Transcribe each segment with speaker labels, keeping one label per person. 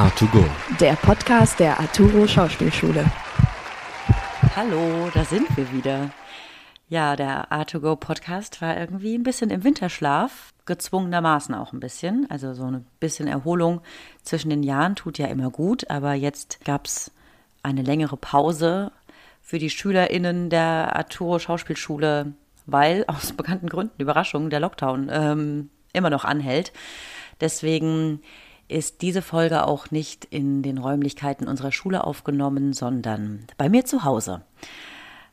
Speaker 1: A2Go.
Speaker 2: Der Podcast der Arturo Schauspielschule.
Speaker 3: Hallo, da sind wir wieder. Ja, der A2Go Podcast war irgendwie ein bisschen im Winterschlaf, gezwungenermaßen auch ein bisschen. Also so ein bisschen Erholung zwischen den Jahren tut ja immer gut, aber jetzt gab es eine längere Pause für die SchülerInnen der Arturo Schauspielschule, weil aus bekannten Gründen, Überraschung, der Lockdown ähm, immer noch anhält. Deswegen ist diese Folge auch nicht in den Räumlichkeiten unserer Schule aufgenommen, sondern bei mir zu Hause.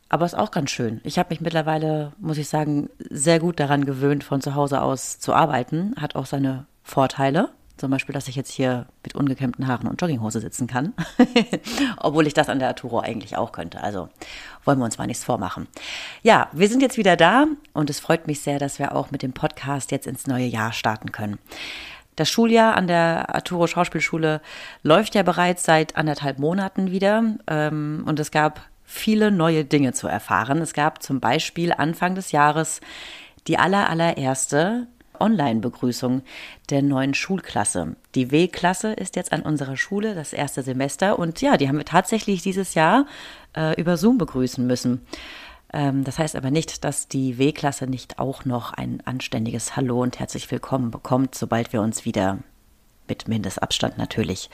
Speaker 3: Aber ist auch ganz schön. Ich habe mich mittlerweile, muss ich sagen, sehr gut daran gewöhnt, von zu Hause aus zu arbeiten. Hat auch seine Vorteile. Zum Beispiel, dass ich jetzt hier mit ungekämmten Haaren und Jogginghose sitzen kann. Obwohl ich das an der Arturo eigentlich auch könnte. Also wollen wir uns mal nichts vormachen. Ja, wir sind jetzt wieder da und es freut mich sehr, dass wir auch mit dem Podcast jetzt ins neue Jahr starten können. Das Schuljahr an der Arturo Schauspielschule läuft ja bereits seit anderthalb Monaten wieder ähm, und es gab viele neue Dinge zu erfahren. Es gab zum Beispiel Anfang des Jahres die aller, allererste Online-Begrüßung der neuen Schulklasse. Die W-Klasse ist jetzt an unserer Schule, das erste Semester. Und ja, die haben wir tatsächlich dieses Jahr äh, über Zoom begrüßen müssen. Ähm, das heißt aber nicht, dass die W-Klasse nicht auch noch ein anständiges Hallo und herzlich willkommen bekommt, sobald wir uns wieder mit Mindestabstand natürlich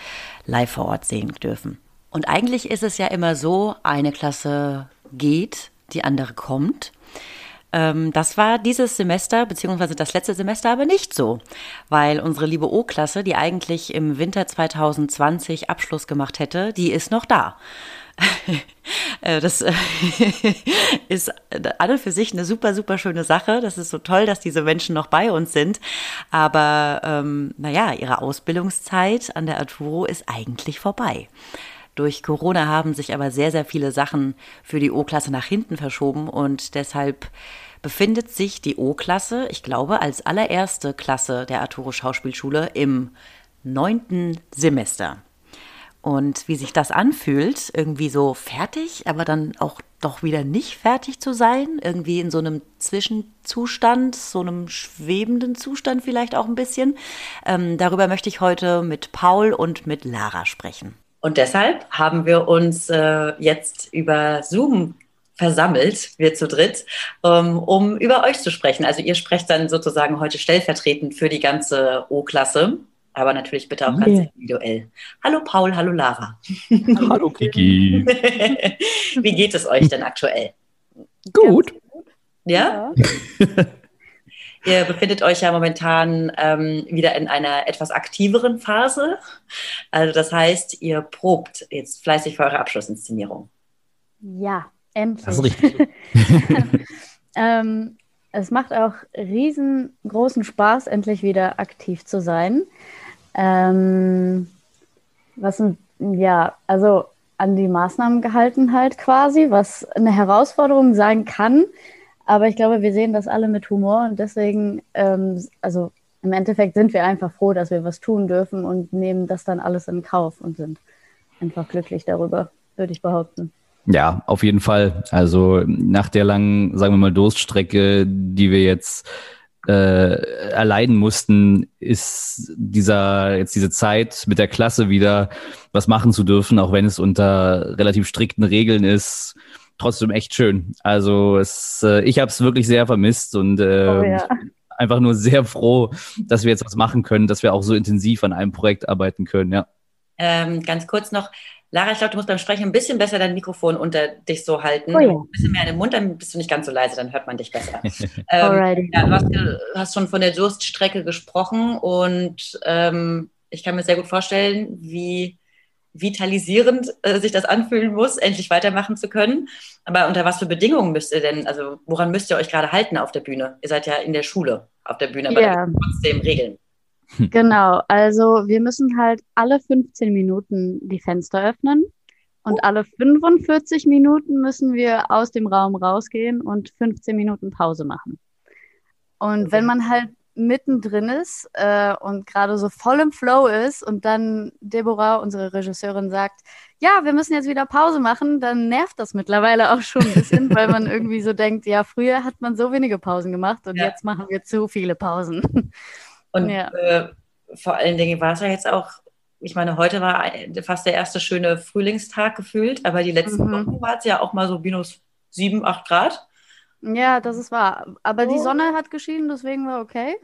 Speaker 3: live vor Ort sehen dürfen. Und eigentlich ist es ja immer so, eine Klasse geht, die andere kommt. Ähm, das war dieses Semester, beziehungsweise das letzte Semester aber nicht so, weil unsere liebe O-Klasse, die eigentlich im Winter 2020 Abschluss gemacht hätte, die ist noch da. Äh, das äh, ist an und für sich eine super, super schöne Sache. Das ist so toll, dass diese Menschen noch bei uns sind. Aber ähm, naja, ihre Ausbildungszeit an der Arturo ist eigentlich vorbei. Durch Corona haben sich aber sehr, sehr viele Sachen für die O-Klasse nach hinten verschoben und deshalb befindet sich die O-Klasse, ich glaube, als allererste Klasse der Arturo Schauspielschule im neunten Semester. Und wie sich das anfühlt, irgendwie so fertig, aber dann auch doch wieder nicht fertig zu sein, irgendwie in so einem Zwischenzustand, so einem schwebenden Zustand vielleicht auch ein bisschen. Ähm, darüber möchte ich heute mit Paul und mit Lara sprechen. Und deshalb haben wir uns äh, jetzt über Zoom versammelt, wir zu dritt, ähm, um über euch zu sprechen. Also ihr sprecht dann sozusagen heute stellvertretend für die ganze O-Klasse aber natürlich bitte auch ganz individuell. Hallo Paul, hallo Lara.
Speaker 1: Hallo Kiki.
Speaker 3: Wie geht es euch denn aktuell?
Speaker 1: Gut.
Speaker 3: Ja? ja. Ihr befindet euch ja momentan ähm, wieder in einer etwas aktiveren Phase. Also das heißt, ihr probt jetzt fleißig für eure Abschlussinszenierung.
Speaker 4: Ja, endlich.
Speaker 1: Das ist richtig.
Speaker 4: ähm, es macht auch riesengroßen Spaß, endlich wieder aktiv zu sein. Ähm, was ja, also an die Maßnahmen gehalten halt quasi, was eine Herausforderung sein kann. Aber ich glaube, wir sehen das alle mit Humor und deswegen, ähm, also im Endeffekt sind wir einfach froh, dass wir was tun dürfen und nehmen das dann alles in Kauf und sind einfach glücklich darüber, würde ich behaupten.
Speaker 1: Ja, auf jeden Fall. Also nach der langen, sagen wir mal, Durststrecke, die wir jetzt äh, erleiden mussten, ist dieser jetzt diese Zeit mit der Klasse wieder was machen zu dürfen, auch wenn es unter relativ strikten Regeln ist, trotzdem echt schön. Also es, äh, ich habe es wirklich sehr vermisst und äh, oh, ja. einfach nur sehr froh, dass wir jetzt was machen können, dass wir auch so intensiv an einem Projekt arbeiten können. Ja.
Speaker 3: Ähm, ganz kurz noch, Lara, ich glaube, du musst beim Sprechen ein bisschen besser dein Mikrofon unter dich so halten. Oh ja. Ein bisschen mehr in den Mund, dann bist du nicht ganz so leise, dann hört man dich besser. ähm, ja, du hast, hast, schon von der Durststrecke gesprochen und ähm, ich kann mir sehr gut vorstellen, wie vitalisierend äh, sich das anfühlen muss, endlich weitermachen zu können. Aber unter was für Bedingungen müsst ihr denn, also woran müsst ihr euch gerade halten auf der Bühne? Ihr seid ja in der Schule auf der Bühne, aber
Speaker 4: ja.
Speaker 3: trotzdem Regeln.
Speaker 4: Genau, also wir müssen halt alle 15 Minuten die Fenster öffnen und oh. alle 45 Minuten müssen wir aus dem Raum rausgehen und 15 Minuten Pause machen. Und okay. wenn man halt mittendrin ist äh, und gerade so voll im Flow ist und dann Deborah, unsere Regisseurin, sagt, ja, wir müssen jetzt wieder Pause machen, dann nervt das mittlerweile auch schon ein bisschen, weil man irgendwie so denkt, ja, früher hat man so wenige Pausen gemacht und ja. jetzt machen wir zu viele Pausen.
Speaker 3: Und ja. äh, vor allen Dingen war es ja jetzt auch
Speaker 5: ich meine, heute war fast der erste schöne Frühlingstag gefühlt, aber die letzten mhm. Wochen war es ja auch mal so minus sieben, acht Grad.
Speaker 4: Ja, das ist wahr. Aber oh. die Sonne hat geschienen, deswegen war okay.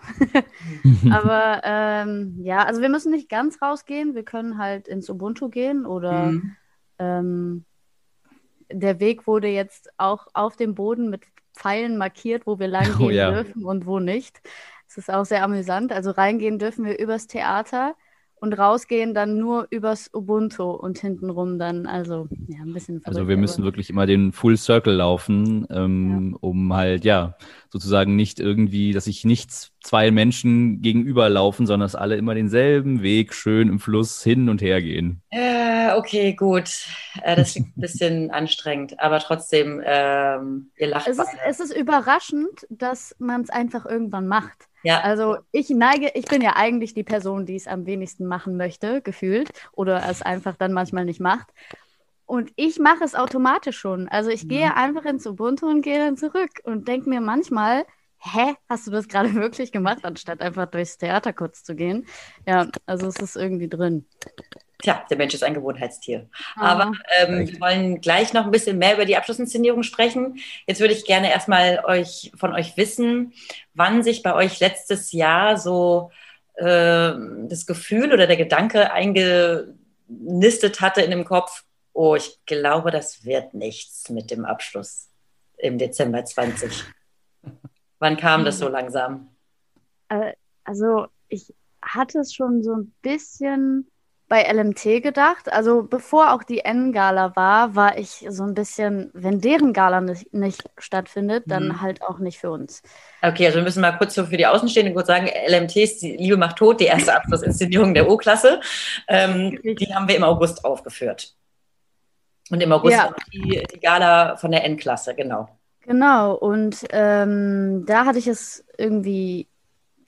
Speaker 4: Aber ähm, ja, also wir müssen nicht ganz rausgehen. Wir können halt ins Ubuntu gehen oder mhm. ähm, der Weg wurde jetzt auch auf dem Boden mit Pfeilen markiert, wo wir lang oh gehen oh, ja. dürfen und wo nicht. Es ist auch sehr amüsant. Also reingehen dürfen wir übers Theater und rausgehen dann nur übers Ubuntu und hintenrum dann, also ja, ein bisschen.
Speaker 1: Verrückt, also wir müssen wirklich immer den Full Circle laufen, ähm, ja. um halt, ja, sozusagen nicht irgendwie, dass sich nicht zwei Menschen gegenüberlaufen, sondern dass alle immer denselben Weg schön im Fluss hin und her gehen.
Speaker 5: Äh, okay, gut. Äh, das klingt ein bisschen anstrengend, aber trotzdem, ähm, ihr lacht.
Speaker 4: Es ist, es ist überraschend, dass man es einfach irgendwann macht. Ja. Also ich neige, ich bin ja eigentlich die Person, die es am wenigsten machen möchte, gefühlt, oder es einfach dann manchmal nicht macht. Und ich mache es automatisch schon. Also ich mhm. gehe einfach ins Ubuntu und gehe dann zurück und denke mir manchmal, hä, hast du das gerade wirklich gemacht, anstatt einfach durchs Theater kurz zu gehen? Ja, also es ist irgendwie drin.
Speaker 5: Tja, der Mensch ist ein Gewohnheitstier. Ah. Aber ähm, wir wollen gleich noch ein bisschen mehr über die Abschlussinszenierung sprechen. Jetzt würde ich gerne erstmal euch, von euch wissen, wann sich bei euch letztes Jahr so äh, das Gefühl oder der Gedanke eingenistet hatte in dem Kopf, oh, ich glaube, das wird nichts mit dem Abschluss im Dezember 20. wann kam das so hm. langsam?
Speaker 4: Äh, also ich hatte es schon so ein bisschen bei LMT gedacht. Also bevor auch die N-Gala war, war ich so ein bisschen, wenn deren Gala nicht, nicht stattfindet, dann mhm. halt auch nicht für uns.
Speaker 5: Okay, also wir müssen mal kurz so für die Außenstehenden kurz sagen, LMT ist die Liebe macht tot, die erste Abschlussinszenierung der O-Klasse. Ähm, die haben wir im August aufgeführt. Und im August ja. die, die Gala von der N-Klasse, genau.
Speaker 4: Genau, und ähm, da hatte ich es irgendwie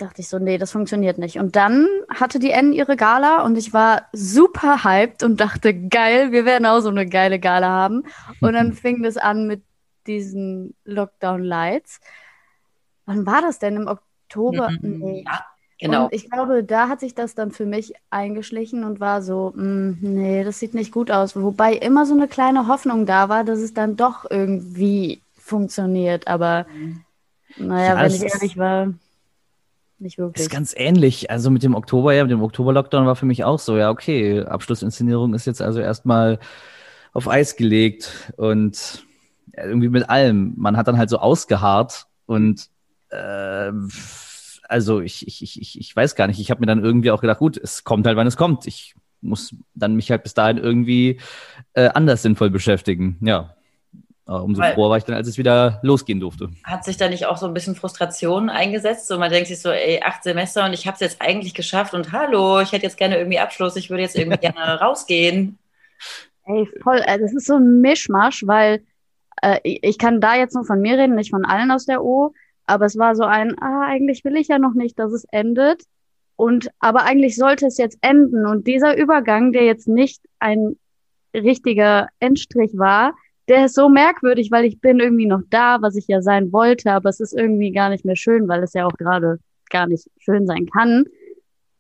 Speaker 4: dachte ich so, nee, das funktioniert nicht. Und dann hatte die N ihre Gala und ich war super hyped und dachte, geil, wir werden auch so eine geile Gala haben. Und dann fing das an mit diesen Lockdown Lights. Wann war das denn? Im Oktober?
Speaker 5: Mhm. Nee. Ja, genau.
Speaker 4: Und ich glaube, da hat sich das dann für mich eingeschlichen und war so, mh, mm, nee, das sieht nicht gut aus. Wobei immer so eine kleine Hoffnung da war, dass es dann doch irgendwie funktioniert. Aber mhm. naja, ja, wenn ich ehrlich war nicht wirklich.
Speaker 1: Ist ganz ähnlich. Also mit dem Oktober, ja, mit dem Oktober-Lockdown war für mich auch so, ja, okay, Abschlussinszenierung ist jetzt also erstmal auf Eis gelegt und irgendwie mit allem. Man hat dann halt so ausgeharrt und äh, also ich, ich, ich, ich weiß gar nicht. Ich habe mir dann irgendwie auch gedacht, gut, es kommt halt, wann es kommt. Ich muss dann mich halt bis dahin irgendwie äh, anders sinnvoll beschäftigen. Ja. Aber umso Weil, froher war ich dann, als es wieder losgehen durfte.
Speaker 5: Hat sich da nicht auch so ein bisschen Frustration eingesetzt? So, man denkt sich so, ey, acht Semester und ich habe es jetzt eigentlich geschafft und hallo, ich hätte jetzt gerne irgendwie Abschluss, ich würde jetzt irgendwie gerne rausgehen.
Speaker 4: Ey, voll, äh, das ist so ein Mischmasch, weil äh, ich kann da jetzt nur von mir reden, nicht von allen aus der O, aber es war so ein, ah, eigentlich will ich ja noch nicht, dass es endet. Und aber eigentlich sollte es jetzt enden. Und dieser Übergang, der jetzt nicht ein richtiger Endstrich war, der ist so merkwürdig, weil ich bin irgendwie noch da, was ich ja sein wollte, aber es ist irgendwie gar nicht mehr schön, weil es ja auch gerade gar nicht schön sein kann.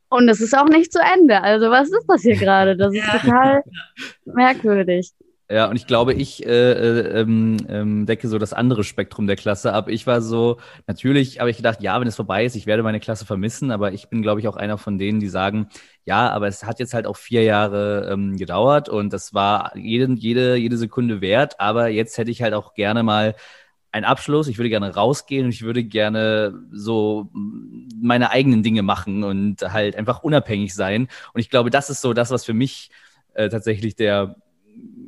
Speaker 4: Und es ist auch nicht zu Ende. Also was ist das hier gerade? Das ist total merkwürdig.
Speaker 1: Ja, und ich glaube, ich äh, äh, ähm, ähm, decke so das andere Spektrum der Klasse ab. Ich war so, natürlich habe ich gedacht, ja, wenn es vorbei ist, ich werde meine Klasse vermissen, aber ich bin, glaube ich, auch einer von denen, die sagen, ja, aber es hat jetzt halt auch vier Jahre ähm, gedauert und das war jede, jede, jede Sekunde wert, aber jetzt hätte ich halt auch gerne mal einen Abschluss, ich würde gerne rausgehen und ich würde gerne so meine eigenen Dinge machen und halt einfach unabhängig sein. Und ich glaube, das ist so das, was für mich äh, tatsächlich der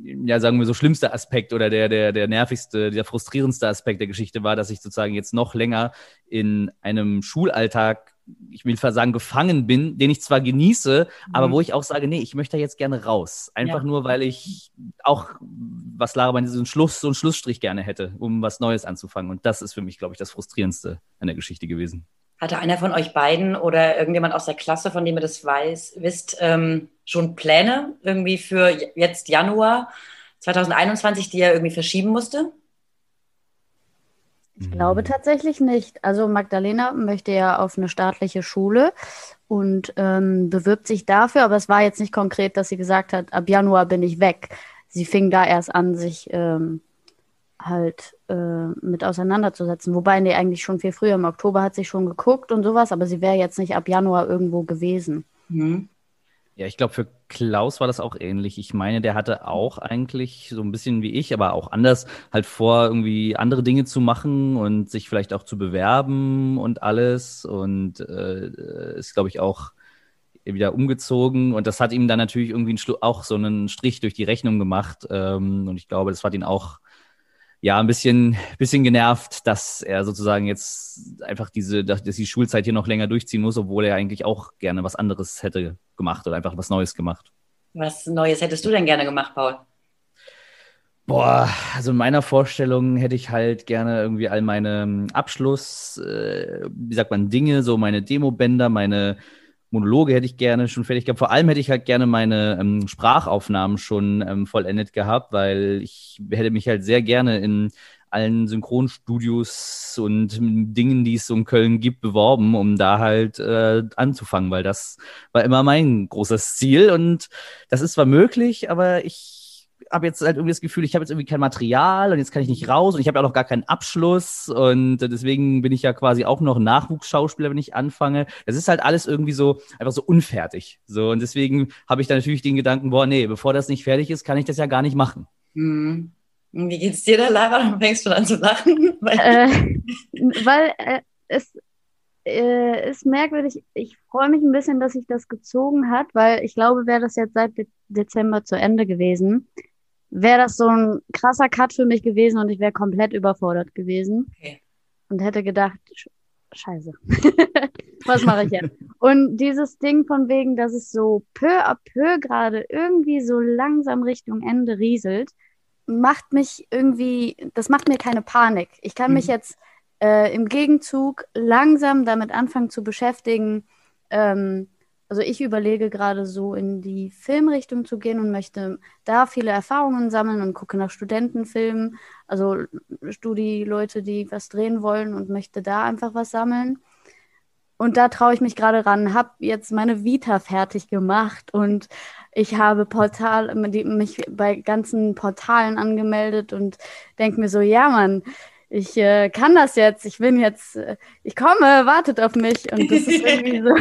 Speaker 1: ja, sagen wir so, schlimmste Aspekt oder der, der, der nervigste, der frustrierendste Aspekt der Geschichte war, dass ich sozusagen jetzt noch länger in einem Schulalltag, ich will sagen, gefangen bin, den ich zwar genieße, mhm. aber wo ich auch sage, nee, ich möchte jetzt gerne raus. Einfach ja. nur, weil ich auch, was Lara meinte, so einen Schluss, so einen Schlussstrich gerne hätte, um was Neues anzufangen. Und das ist für mich, glaube ich, das Frustrierendste an der Geschichte gewesen.
Speaker 5: Hatte einer von euch beiden oder irgendjemand aus der Klasse, von dem ihr das weiß, wisst, ähm, schon Pläne irgendwie für jetzt Januar 2021, die er irgendwie verschieben musste?
Speaker 4: Ich glaube tatsächlich nicht. Also Magdalena möchte ja auf eine staatliche Schule und ähm, bewirbt sich dafür, aber es war jetzt nicht konkret, dass sie gesagt hat, ab Januar bin ich weg. Sie fing da erst an, sich ähm, halt äh, mit auseinanderzusetzen. Wobei, nee, eigentlich schon viel früher. Im Oktober hat sie schon geguckt und sowas, aber sie wäre jetzt nicht ab Januar irgendwo gewesen.
Speaker 1: Mhm. Ja, ich glaube, für Klaus war das auch ähnlich. Ich meine, der hatte auch eigentlich so ein bisschen wie ich, aber auch anders halt vor, irgendwie andere Dinge zu machen und sich vielleicht auch zu bewerben und alles. Und äh, ist, glaube ich, auch wieder umgezogen. Und das hat ihm dann natürlich irgendwie auch so einen Strich durch die Rechnung gemacht. Ähm, und ich glaube, das hat ihn auch ja, ein bisschen, bisschen genervt, dass er sozusagen jetzt einfach diese, dass die Schulzeit hier noch länger durchziehen muss, obwohl er eigentlich auch gerne was anderes hätte gemacht oder einfach was Neues gemacht.
Speaker 5: Was Neues hättest du denn gerne gemacht, Paul?
Speaker 1: Boah, also in meiner Vorstellung hätte ich halt gerne irgendwie all meine ähm, Abschluss, äh, wie sagt man, Dinge, so meine Demobänder, meine Monologe hätte ich gerne schon fertig gehabt. Vor allem hätte ich halt gerne meine ähm, Sprachaufnahmen schon ähm, vollendet gehabt, weil ich hätte mich halt sehr gerne in allen Synchronstudios und Dingen, die es so in Köln gibt, beworben, um da halt äh, anzufangen, weil das war immer mein großes Ziel und das ist zwar möglich, aber ich habe jetzt halt irgendwie das Gefühl, ich habe jetzt irgendwie kein Material und jetzt kann ich nicht raus und ich habe ja auch noch gar keinen Abschluss und deswegen bin ich ja quasi auch noch Nachwuchsschauspieler, wenn ich anfange. Das ist halt alles irgendwie so einfach so unfertig. So und deswegen habe ich dann natürlich den Gedanken, boah, nee, bevor das nicht fertig ist, kann ich das ja gar nicht machen.
Speaker 5: Hm. Wie geht's dir da, Lara? Du fängst schon an zu lachen.
Speaker 4: weil, äh, weil äh, es äh, ist merkwürdig. Ich freue mich ein bisschen, dass sich das gezogen hat, weil ich glaube, wäre das jetzt seit De Dezember zu Ende gewesen, wäre das so ein krasser Cut für mich gewesen und ich wäre komplett überfordert gewesen okay. und hätte gedacht, scheiße, was mache ich jetzt? Und dieses Ding von wegen, dass es so peu à peu gerade irgendwie so langsam Richtung Ende rieselt, macht mich irgendwie, das macht mir keine Panik. Ich kann mhm. mich jetzt äh, im Gegenzug langsam damit anfangen zu beschäftigen, ähm, also ich überlege gerade so in die Filmrichtung zu gehen und möchte da viele Erfahrungen sammeln und gucke nach Studentenfilmen, also Studi-Leute, die was drehen wollen und möchte da einfach was sammeln. Und da traue ich mich gerade ran, habe jetzt meine Vita fertig gemacht und ich habe Portal, mich bei ganzen Portalen angemeldet und denke mir so, ja Mann, ich äh, kann das jetzt, ich bin jetzt, äh, ich komme, wartet auf mich. Und das ist irgendwie so.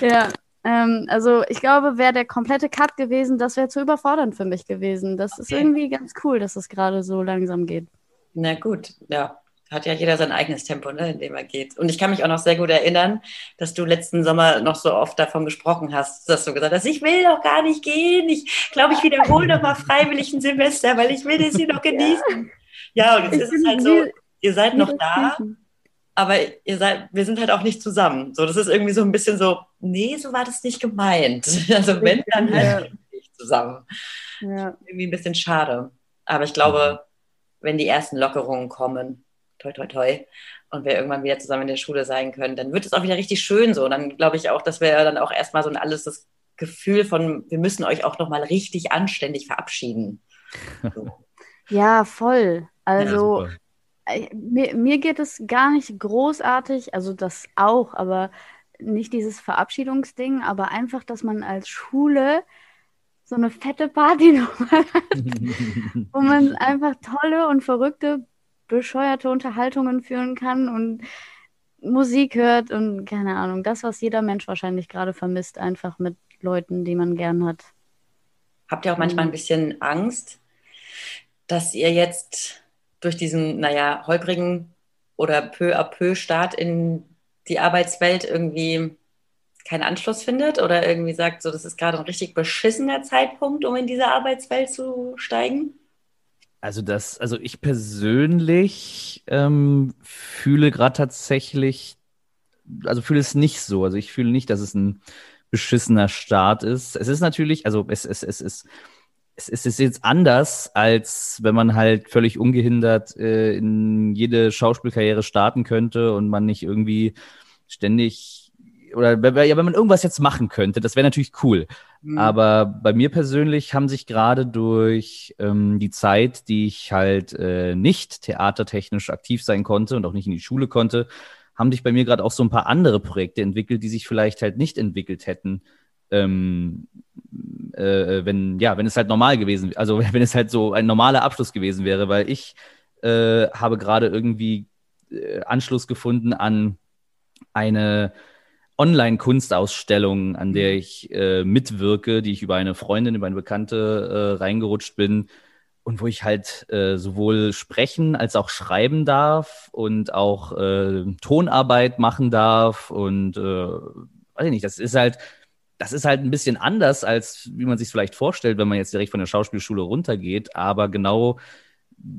Speaker 4: ja, ähm, also ich glaube, wäre der komplette Cut gewesen, das wäre zu überfordernd für mich gewesen. Das okay. ist irgendwie ganz cool, dass es gerade so langsam geht.
Speaker 5: Na gut, ja. Hat ja jeder sein eigenes Tempo, ne, in dem er geht. Und ich kann mich auch noch sehr gut erinnern, dass du letzten Sommer noch so oft davon gesprochen hast, dass du gesagt hast, ich will doch gar nicht gehen. Ich glaube, ich wiederhole noch mal freiwillig ein Semester, weil ich will das hier noch genießen. Ja. Und jetzt ist es halt so, ihr seid noch da, aber ihr seid, wir sind halt auch nicht zusammen. So, das ist irgendwie so ein bisschen so, nee, so war das nicht gemeint. Also wenn, dann halt nicht zusammen. Ja. Irgendwie ein bisschen schade. Aber ich glaube, wenn die ersten Lockerungen kommen, toi, toi, toi, und wir irgendwann wieder zusammen in der Schule sein können, dann wird es auch wieder richtig schön so. Und dann glaube ich auch, dass wir dann auch erstmal so ein alles das Gefühl von, wir müssen euch auch nochmal richtig anständig verabschieden.
Speaker 4: So. Ja, voll. Also ja, äh, mir, mir geht es gar nicht großartig, also das auch, aber nicht dieses Verabschiedungsding, aber einfach, dass man als Schule so eine fette Party nochmal hat, wo man einfach tolle und verrückte, bescheuerte Unterhaltungen führen kann und Musik hört und keine Ahnung, das, was jeder Mensch wahrscheinlich gerade vermisst, einfach mit Leuten, die man gern hat.
Speaker 5: Habt ihr auch manchmal ein mhm. bisschen Angst, dass ihr jetzt durch diesen, naja, holprigen oder peu à peu Start in die Arbeitswelt irgendwie keinen Anschluss findet oder irgendwie sagt, so das ist gerade ein richtig beschissener Zeitpunkt, um in diese Arbeitswelt zu steigen?
Speaker 1: Also das, also ich persönlich ähm, fühle gerade tatsächlich, also fühle es nicht so. Also ich fühle nicht, dass es ein beschissener Start ist. Es ist natürlich, also es, es, es ist es ist jetzt anders, als wenn man halt völlig ungehindert äh, in jede Schauspielkarriere starten könnte und man nicht irgendwie ständig oder ja, wenn man irgendwas jetzt machen könnte, das wäre natürlich cool. Mhm. Aber bei mir persönlich haben sich gerade durch ähm, die Zeit, die ich halt äh, nicht theatertechnisch aktiv sein konnte und auch nicht in die Schule konnte, haben sich bei mir gerade auch so ein paar andere Projekte entwickelt, die sich vielleicht halt nicht entwickelt hätten, ähm, äh, wenn, ja, wenn es halt normal gewesen, also wenn es halt so ein normaler Abschluss gewesen wäre, weil ich äh, habe gerade irgendwie äh, Anschluss gefunden an eine Online-Kunstausstellung, an der mhm. ich äh, mitwirke, die ich über eine Freundin, über eine Bekannte äh, reingerutscht bin und wo ich halt äh, sowohl sprechen als auch schreiben darf und auch äh, Tonarbeit machen darf und äh, weiß ich nicht, das ist halt das ist halt ein bisschen anders, als wie man sich vielleicht vorstellt, wenn man jetzt direkt von der Schauspielschule runtergeht. Aber genau,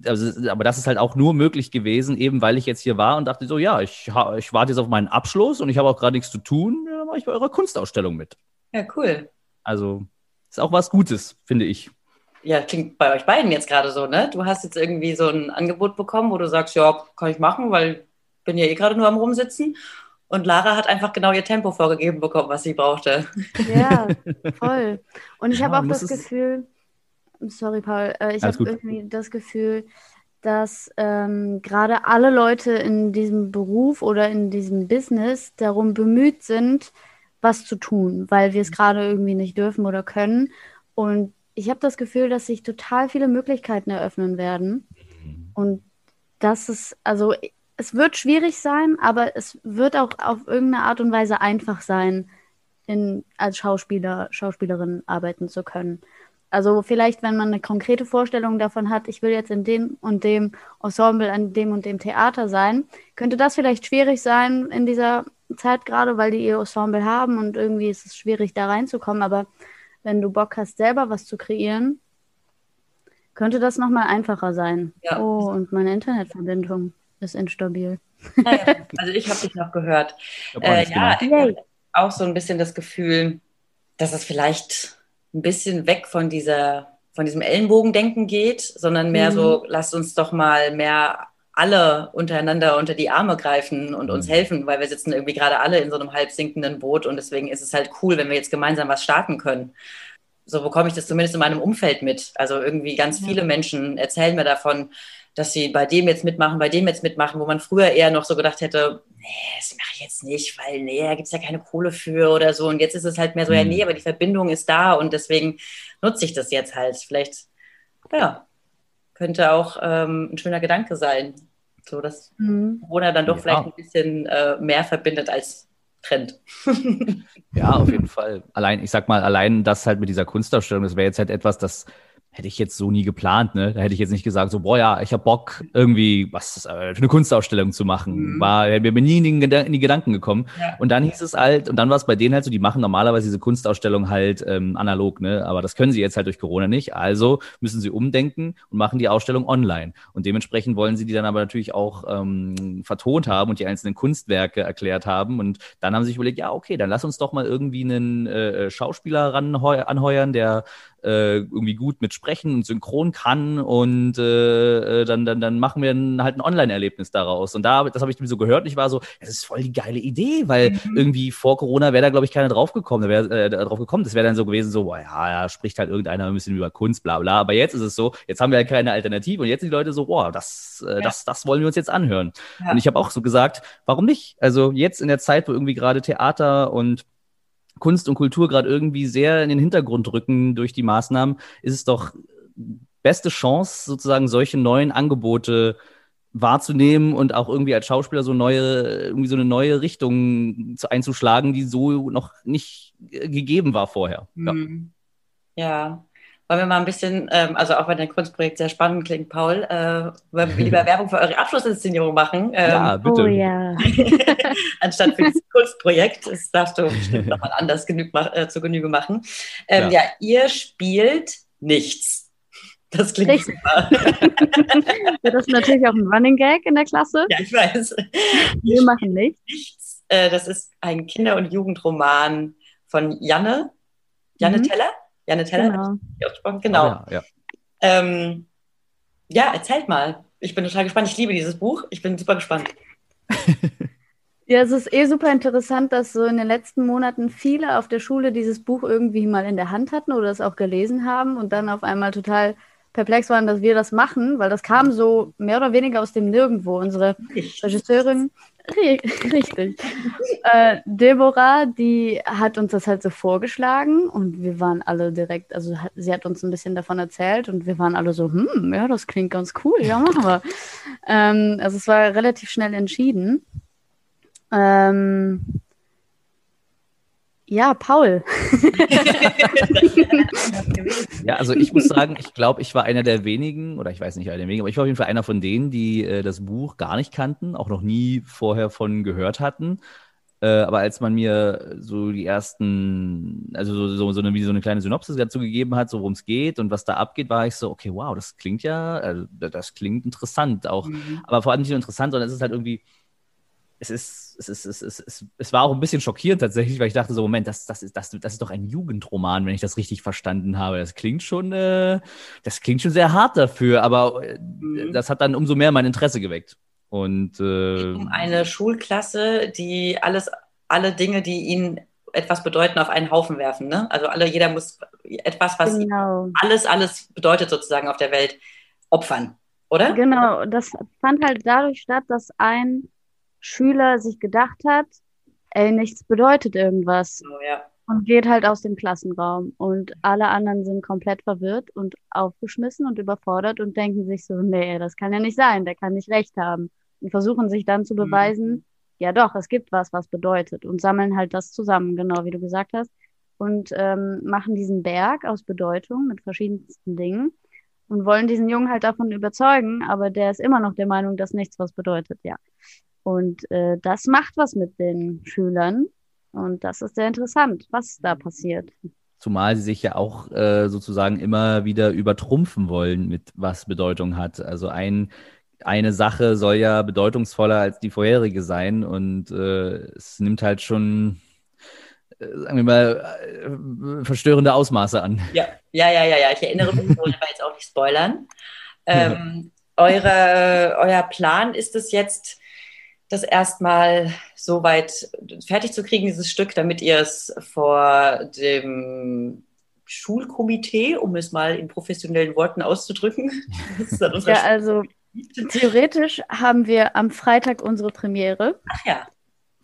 Speaker 1: also, aber das ist halt auch nur möglich gewesen, eben weil ich jetzt hier war und dachte so, ja, ich, ich warte jetzt auf meinen Abschluss und ich habe auch gerade nichts zu tun, ja, dann mache ich bei eurer Kunstausstellung mit.
Speaker 5: Ja, cool.
Speaker 1: Also ist auch was Gutes, finde ich.
Speaker 5: Ja, klingt bei euch beiden jetzt gerade so, ne? Du hast jetzt irgendwie so ein Angebot bekommen, wo du sagst, ja, kann ich machen, weil ich bin ja eh gerade nur am Rumsitzen. Und Lara hat einfach genau ihr Tempo vorgegeben bekommen, was sie brauchte.
Speaker 4: Ja, voll. Und ich ja, habe auch das Gefühl, sorry Paul, äh, ich habe irgendwie das Gefühl, dass ähm, gerade alle Leute in diesem Beruf oder in diesem Business darum bemüht sind, was zu tun, weil wir es gerade irgendwie nicht dürfen oder können. Und ich habe das Gefühl, dass sich total viele Möglichkeiten eröffnen werden. Mhm. Und das ist, also es wird schwierig sein, aber es wird auch auf irgendeine Art und Weise einfach sein, in, als Schauspieler, Schauspielerin arbeiten zu können. Also vielleicht, wenn man eine konkrete Vorstellung davon hat, ich will jetzt in dem und dem Ensemble, an dem und dem Theater sein, könnte das vielleicht schwierig sein in dieser Zeit gerade, weil die ihr Ensemble haben und irgendwie ist es schwierig, da reinzukommen. Aber wenn du Bock hast, selber was zu kreieren, könnte das nochmal einfacher sein. Ja. Oh, und meine Internetverbindung ist instabil.
Speaker 5: Naja, also ich habe dich noch gehört. Äh, ja, ich auch so ein bisschen das Gefühl, dass es vielleicht ein bisschen weg von dieser von diesem Ellenbogendenken geht, sondern mehr mhm. so, lasst uns doch mal mehr alle untereinander unter die Arme greifen und uns mhm. helfen, weil wir sitzen irgendwie gerade alle in so einem halb sinkenden Boot und deswegen ist es halt cool, wenn wir jetzt gemeinsam was starten können. So bekomme ich das zumindest in meinem Umfeld mit. Also irgendwie ganz ja. viele Menschen erzählen mir davon, dass sie bei dem jetzt mitmachen, bei dem jetzt mitmachen, wo man früher eher noch so gedacht hätte, nee, das mache ich jetzt nicht, weil nee, da gibt es ja keine Kohle für oder so. Und jetzt ist es halt mehr so, mhm. ja, nee, aber die Verbindung ist da und deswegen nutze ich das jetzt halt. Vielleicht, ja, könnte auch ähm, ein schöner Gedanke sein. So, dass mhm. Corona dann doch ja. vielleicht ein bisschen äh, mehr verbindet als Trend.
Speaker 1: ja, auf jeden Fall. Allein, ich sag mal, allein das halt mit dieser Kunstausstellung, das wäre jetzt halt etwas, das hätte ich jetzt so nie geplant, ne? Da hätte ich jetzt nicht gesagt, so, boah, ja, ich habe Bock, irgendwie was äh, für eine Kunstausstellung zu machen. Mhm. War, mir nie in die, in die Gedanken gekommen. Ja. Und dann hieß es halt, und dann war es bei denen halt so, die machen normalerweise diese Kunstausstellung halt ähm, analog, ne? Aber das können sie jetzt halt durch Corona nicht. Also müssen sie umdenken und machen die Ausstellung online. Und dementsprechend wollen sie die dann aber natürlich auch ähm, vertont haben und die einzelnen Kunstwerke erklärt haben. Und dann haben sie sich überlegt, ja, okay, dann lass uns doch mal irgendwie einen äh, Schauspieler ran anheuern, der äh, irgendwie gut mit Sprechen und Synchron kann und äh, äh, dann, dann, dann machen wir halt ein Online-Erlebnis daraus. Und da, das habe ich so gehört und ich war so, das ist voll die geile Idee, weil mhm. irgendwie vor Corona wäre da, glaube ich, keiner drauf gekommen. Da wäre äh, drauf gekommen. Das wäre dann so gewesen, so, boah, ja, ja, spricht halt irgendeiner ein bisschen über Kunst, bla bla. Aber jetzt ist es so, jetzt haben wir ja keine Alternative und jetzt sind die Leute so, boah, das, äh, ja. das, das wollen wir uns jetzt anhören. Ja. Und ich habe auch so gesagt, warum nicht? Also jetzt in der Zeit, wo irgendwie gerade Theater und Kunst und Kultur gerade irgendwie sehr in den Hintergrund rücken durch die Maßnahmen, ist es doch beste Chance, sozusagen solche neuen Angebote wahrzunehmen und auch irgendwie als Schauspieler so neue, irgendwie so eine neue Richtung zu, einzuschlagen, die so noch nicht gegeben war vorher.
Speaker 5: Ja. Mhm. ja. Wollen wir mal ein bisschen, ähm, also auch wenn dein Kunstprojekt sehr spannend klingt, Paul, äh, wollen wir lieber Werbung für eure Abschlussinszenierung machen?
Speaker 1: Ähm, ja, bitte. Oh,
Speaker 4: ja.
Speaker 5: anstatt für das Kunstprojekt. Das darfst du bestimmt nochmal anders genug, äh, zu Genüge machen. Ähm, ja. ja, ihr spielt nichts. Das klingt Richtig. super.
Speaker 4: das ist natürlich auch ein Running Gag in der Klasse.
Speaker 5: Ja, ich weiß.
Speaker 4: Wir machen nichts.
Speaker 5: nichts. Äh, das ist ein Kinder- und Jugendroman von Janne, Janne mhm. Teller. Janne Teller, genau. Genau. Ah, ja, ja. Ähm, ja, erzählt mal. Ich bin total gespannt. Ich liebe dieses Buch. Ich bin super gespannt.
Speaker 4: Ja, es ist eh super interessant, dass so in den letzten Monaten viele auf der Schule dieses Buch irgendwie mal in der Hand hatten oder es auch gelesen haben und dann auf einmal total perplex waren, dass wir das machen, weil das kam so mehr oder weniger aus dem Nirgendwo. Unsere Regisseurin, richtig, äh, Deborah, die hat uns das halt so vorgeschlagen und wir waren alle direkt, also hat, sie hat uns ein bisschen davon erzählt und wir waren alle so, hm, ja, das klingt ganz cool, ja, machen wir. ähm, also es war relativ schnell entschieden. Ähm, ja, Paul.
Speaker 1: ja, also ich muss sagen, ich glaube, ich war einer der wenigen, oder ich weiß nicht einer der wenigen, aber ich war auf jeden Fall einer von denen, die äh, das Buch gar nicht kannten, auch noch nie vorher von gehört hatten. Äh, aber als man mir so die ersten, also so, so, so, eine, wie so eine kleine Synopsis dazu gegeben hat, so worum es geht und was da abgeht, war ich so, okay, wow, das klingt ja, also, das klingt interessant auch. Mhm. Aber vor allem nicht nur interessant, sondern es ist halt irgendwie, es ist, es ist, es ist, es, es war auch ein bisschen schockierend tatsächlich, weil ich dachte so, Moment, das, das ist, das, das ist doch ein Jugendroman, wenn ich das richtig verstanden habe. Das klingt schon, äh, das klingt schon sehr hart dafür, aber äh, mhm. das hat dann umso mehr mein Interesse geweckt. Und äh,
Speaker 5: um eine Schulklasse, die alles, alle Dinge, die ihnen etwas bedeuten, auf einen Haufen werfen. Ne? Also alle, jeder muss etwas, was genau. alles, alles bedeutet sozusagen auf der Welt, opfern, oder?
Speaker 4: Genau, das fand halt dadurch statt, dass ein Schüler sich gedacht hat, ey, nichts bedeutet irgendwas.
Speaker 5: Oh, ja.
Speaker 4: Und geht halt aus dem Klassenraum. Und alle anderen sind komplett verwirrt und aufgeschmissen und überfordert und denken sich so, nee, das kann ja nicht sein, der kann nicht recht haben. Und versuchen sich dann zu mhm. beweisen, mhm. ja doch, es gibt was, was bedeutet. Und sammeln halt das zusammen, genau wie du gesagt hast. Und ähm, machen diesen Berg aus Bedeutung mit verschiedensten Dingen und wollen diesen Jungen halt davon überzeugen, aber der ist immer noch der Meinung, dass nichts was bedeutet, ja. Und äh, das macht was mit den Schülern. Und das ist sehr interessant, was da passiert.
Speaker 1: Zumal sie sich ja auch äh, sozusagen immer wieder übertrumpfen wollen, mit was Bedeutung hat. Also ein, eine Sache soll ja bedeutungsvoller als die vorherige sein. Und äh, es nimmt halt schon, äh, sagen wir mal, äh, verstörende Ausmaße an.
Speaker 5: Ja, ja, ja, ja, ja. Ich erinnere mich, ich wollte jetzt auch nicht spoilern. Ähm, eure, euer Plan ist es jetzt, das erstmal so weit fertig zu kriegen, dieses Stück, damit ihr es vor dem Schulkomitee, um es mal in professionellen Worten auszudrücken.
Speaker 4: ja, also theoretisch haben wir am Freitag unsere Premiere.
Speaker 5: Ach ja.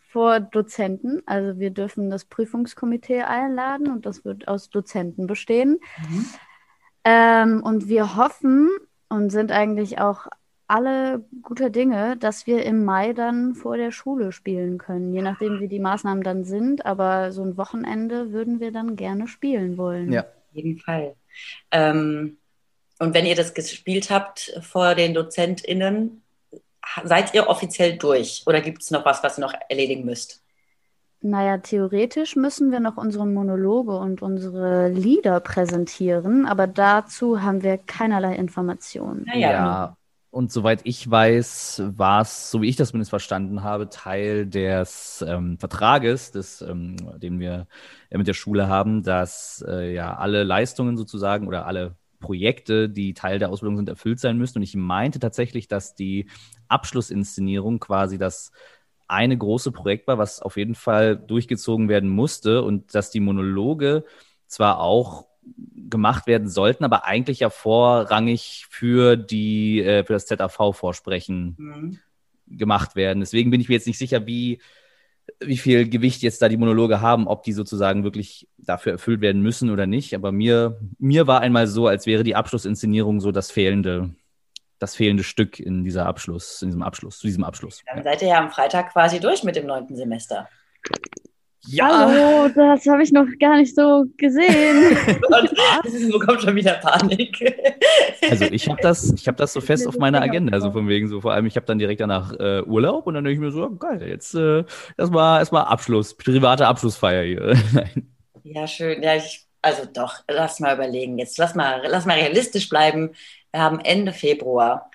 Speaker 4: Vor Dozenten. Also wir dürfen das Prüfungskomitee einladen und das wird aus Dozenten bestehen. Mhm. Ähm, und wir hoffen und sind eigentlich auch alle guter Dinge, dass wir im Mai dann vor der Schule spielen können, je nachdem, wie die Maßnahmen dann sind. Aber so ein Wochenende würden wir dann gerne spielen wollen.
Speaker 1: Ja,
Speaker 5: auf jeden Fall. Ähm, und wenn ihr das gespielt habt vor den DozentInnen, seid ihr offiziell durch oder gibt es noch was, was ihr noch erledigen müsst?
Speaker 4: Naja, theoretisch müssen wir noch unsere Monologe und unsere Lieder präsentieren, aber dazu haben wir keinerlei Informationen.
Speaker 1: Naja, ja, und soweit ich weiß, war es, so wie ich das zumindest verstanden habe, Teil des ähm, Vertrages, des, ähm, den wir äh, mit der Schule haben, dass äh, ja alle Leistungen sozusagen oder alle Projekte, die Teil der Ausbildung sind, erfüllt sein müssen. Und ich meinte tatsächlich, dass die Abschlussinszenierung quasi das eine große Projekt war, was auf jeden Fall durchgezogen werden musste und dass die Monologe zwar auch gemacht werden sollten, aber eigentlich ja vorrangig für die äh, für das ZAV-Vorsprechen mhm. gemacht werden. Deswegen bin ich mir jetzt nicht sicher, wie wie viel Gewicht jetzt da die Monologe haben, ob die sozusagen wirklich dafür erfüllt werden müssen oder nicht. Aber mir mir war einmal so, als wäre die Abschlussinszenierung so das fehlende das fehlende Stück in dieser Abschluss, in diesem Abschluss, zu diesem Abschluss.
Speaker 5: Dann seid ihr ja am Freitag quasi durch mit dem neunten Semester.
Speaker 4: Ja. Hallo, das habe ich noch gar nicht so gesehen.
Speaker 5: Es bekommt schon wieder Panik.
Speaker 1: Also ich habe das, ich das so fest auf meiner Agenda, also von wegen so vor allem, ich habe dann direkt danach äh, Urlaub und dann denke ich mir so, geil, jetzt äh, erstmal erstmal Abschluss, private Abschlussfeier hier.
Speaker 5: ja, schön. Ja, ich, also doch, lass mal überlegen. Jetzt lass mal, lass mal realistisch bleiben. Wir haben Ende Februar.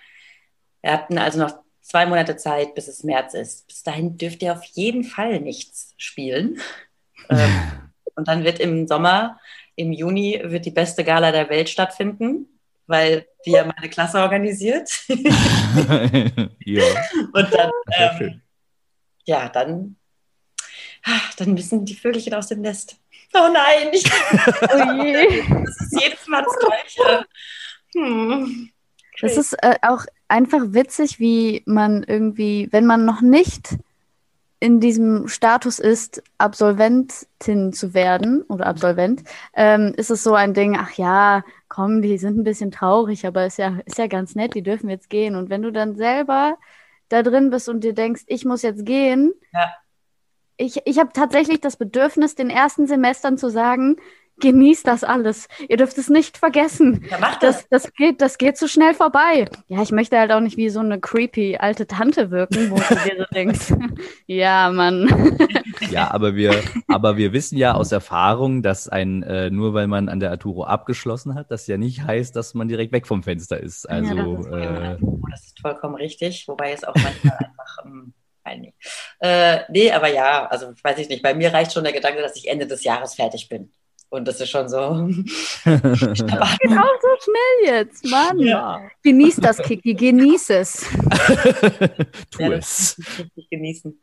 Speaker 5: Wir hatten also noch zwei Monate Zeit, bis es März ist. Bis dahin dürft ihr auf jeden Fall nichts spielen. ähm, und dann wird im Sommer, im Juni, wird die beste Gala der Welt stattfinden, weil die ja meine Klasse organisiert. ja. Und dann ähm, ja, dann, ah, dann müssen die Vögelchen aus dem Nest. Oh nein, nicht. oh. Das ist jedes Mal das Gleiche. Hm.
Speaker 4: Das ist äh, auch einfach witzig, wie man irgendwie, wenn man noch nicht in diesem Status ist, Absolventin zu werden oder Absolvent, ähm, ist es so ein Ding, ach ja, komm, die sind ein bisschen traurig, aber ist ja, ist ja ganz nett, die dürfen jetzt gehen. Und wenn du dann selber da drin bist und dir denkst, ich muss jetzt gehen, ja. ich, ich habe tatsächlich das Bedürfnis, den ersten Semestern zu sagen, genießt das alles. Ihr dürft es nicht vergessen.
Speaker 5: Ja, mach das.
Speaker 4: das. Das, geht, das geht so schnell vorbei. Ja, ich möchte halt auch nicht wie so eine creepy alte Tante wirken, wo du dir so denkst, ja, Mann.
Speaker 1: Ja, aber wir, aber wir wissen ja aus Erfahrung, dass ein, äh, nur weil man an der Arturo abgeschlossen hat, das ja nicht heißt, dass man direkt weg vom Fenster ist. Also, ja, das, ist,
Speaker 5: äh, das ist vollkommen richtig, wobei es auch manchmal einfach. Ähm, äh, nee, aber ja, also weiß ich nicht. Bei mir reicht schon der Gedanke, dass ich Ende des Jahres fertig bin. Und das ist schon so.
Speaker 4: geht auch so schnell jetzt, Mann. Ja. Genieß das, Kiki, genieß es.
Speaker 1: tu ja, es.
Speaker 5: Richtig genießen.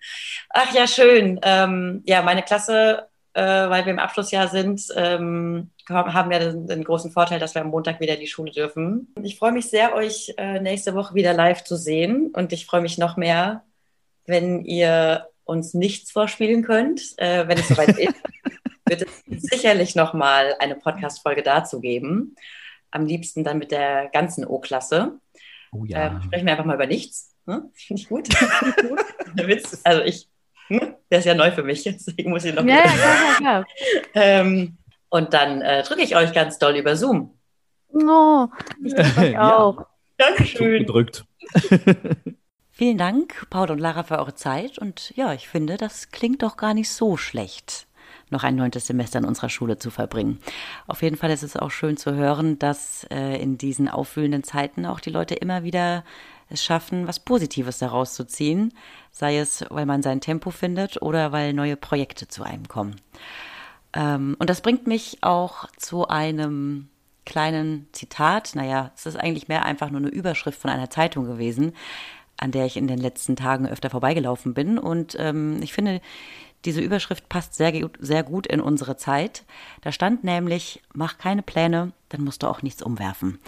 Speaker 5: Ach ja, schön. Ähm, ja, meine Klasse, äh, weil wir im Abschlussjahr sind, ähm, haben ja den, den, großen Vorteil, dass wir am Montag wieder in die Schule dürfen. Ich freue mich sehr, euch äh, nächste Woche wieder live zu sehen. Und ich freue mich noch mehr, wenn ihr uns nichts vorspielen könnt, äh, wenn es soweit ist wird es sicherlich nochmal eine Podcast-Folge dazu geben. Am liebsten dann mit der ganzen O-Klasse. Oh ja. Ähm, sprechen wir einfach mal über nichts. Ne? Finde ich gut. der Witz, also ich, hm? der ist ja neu für mich, deswegen muss ich noch. Ja, ja, ja, ja. ähm, und dann äh, drücke ich euch ganz doll über Zoom.
Speaker 4: Oh, ich drücke euch auch.
Speaker 5: Ja. Dankeschön.
Speaker 1: Gedrückt.
Speaker 5: Vielen Dank, Paul und Lara, für eure Zeit. Und ja, ich finde, das klingt doch gar nicht so schlecht noch ein neuntes Semester in unserer Schule zu verbringen. Auf jeden Fall ist es auch schön zu hören, dass äh, in diesen aufwühlenden Zeiten auch die Leute immer wieder es schaffen, was Positives daraus zu ziehen, sei es, weil man sein Tempo findet oder weil neue Projekte zu einem kommen. Ähm, und das bringt mich auch zu einem kleinen Zitat. Naja, es ist eigentlich mehr einfach nur eine Überschrift von einer Zeitung gewesen, an der ich in den letzten Tagen öfter vorbeigelaufen bin. Und ähm, ich finde, diese Überschrift passt sehr, sehr gut in unsere Zeit. Da stand nämlich, mach keine Pläne, dann musst du auch nichts umwerfen.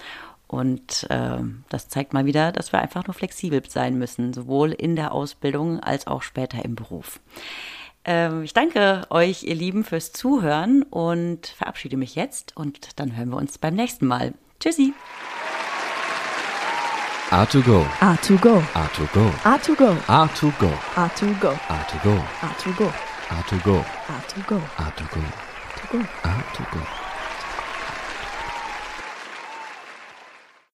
Speaker 5: Und äh, das zeigt mal wieder, dass wir einfach nur flexibel sein müssen, sowohl in der Ausbildung als auch später im Beruf. Äh, ich danke euch, ihr Lieben, fürs Zuhören und verabschiede mich jetzt und dann hören wir uns beim nächsten Mal. Tschüssi!
Speaker 1: A2Go.
Speaker 2: A2Go.
Speaker 1: A2Go.
Speaker 2: A2Go.
Speaker 1: A2Go.
Speaker 2: A2Go.
Speaker 1: A2Go.
Speaker 2: A2Go.
Speaker 1: A2Go.
Speaker 2: A2Go.
Speaker 1: A2Go.
Speaker 2: A2Go.
Speaker 1: A2Go.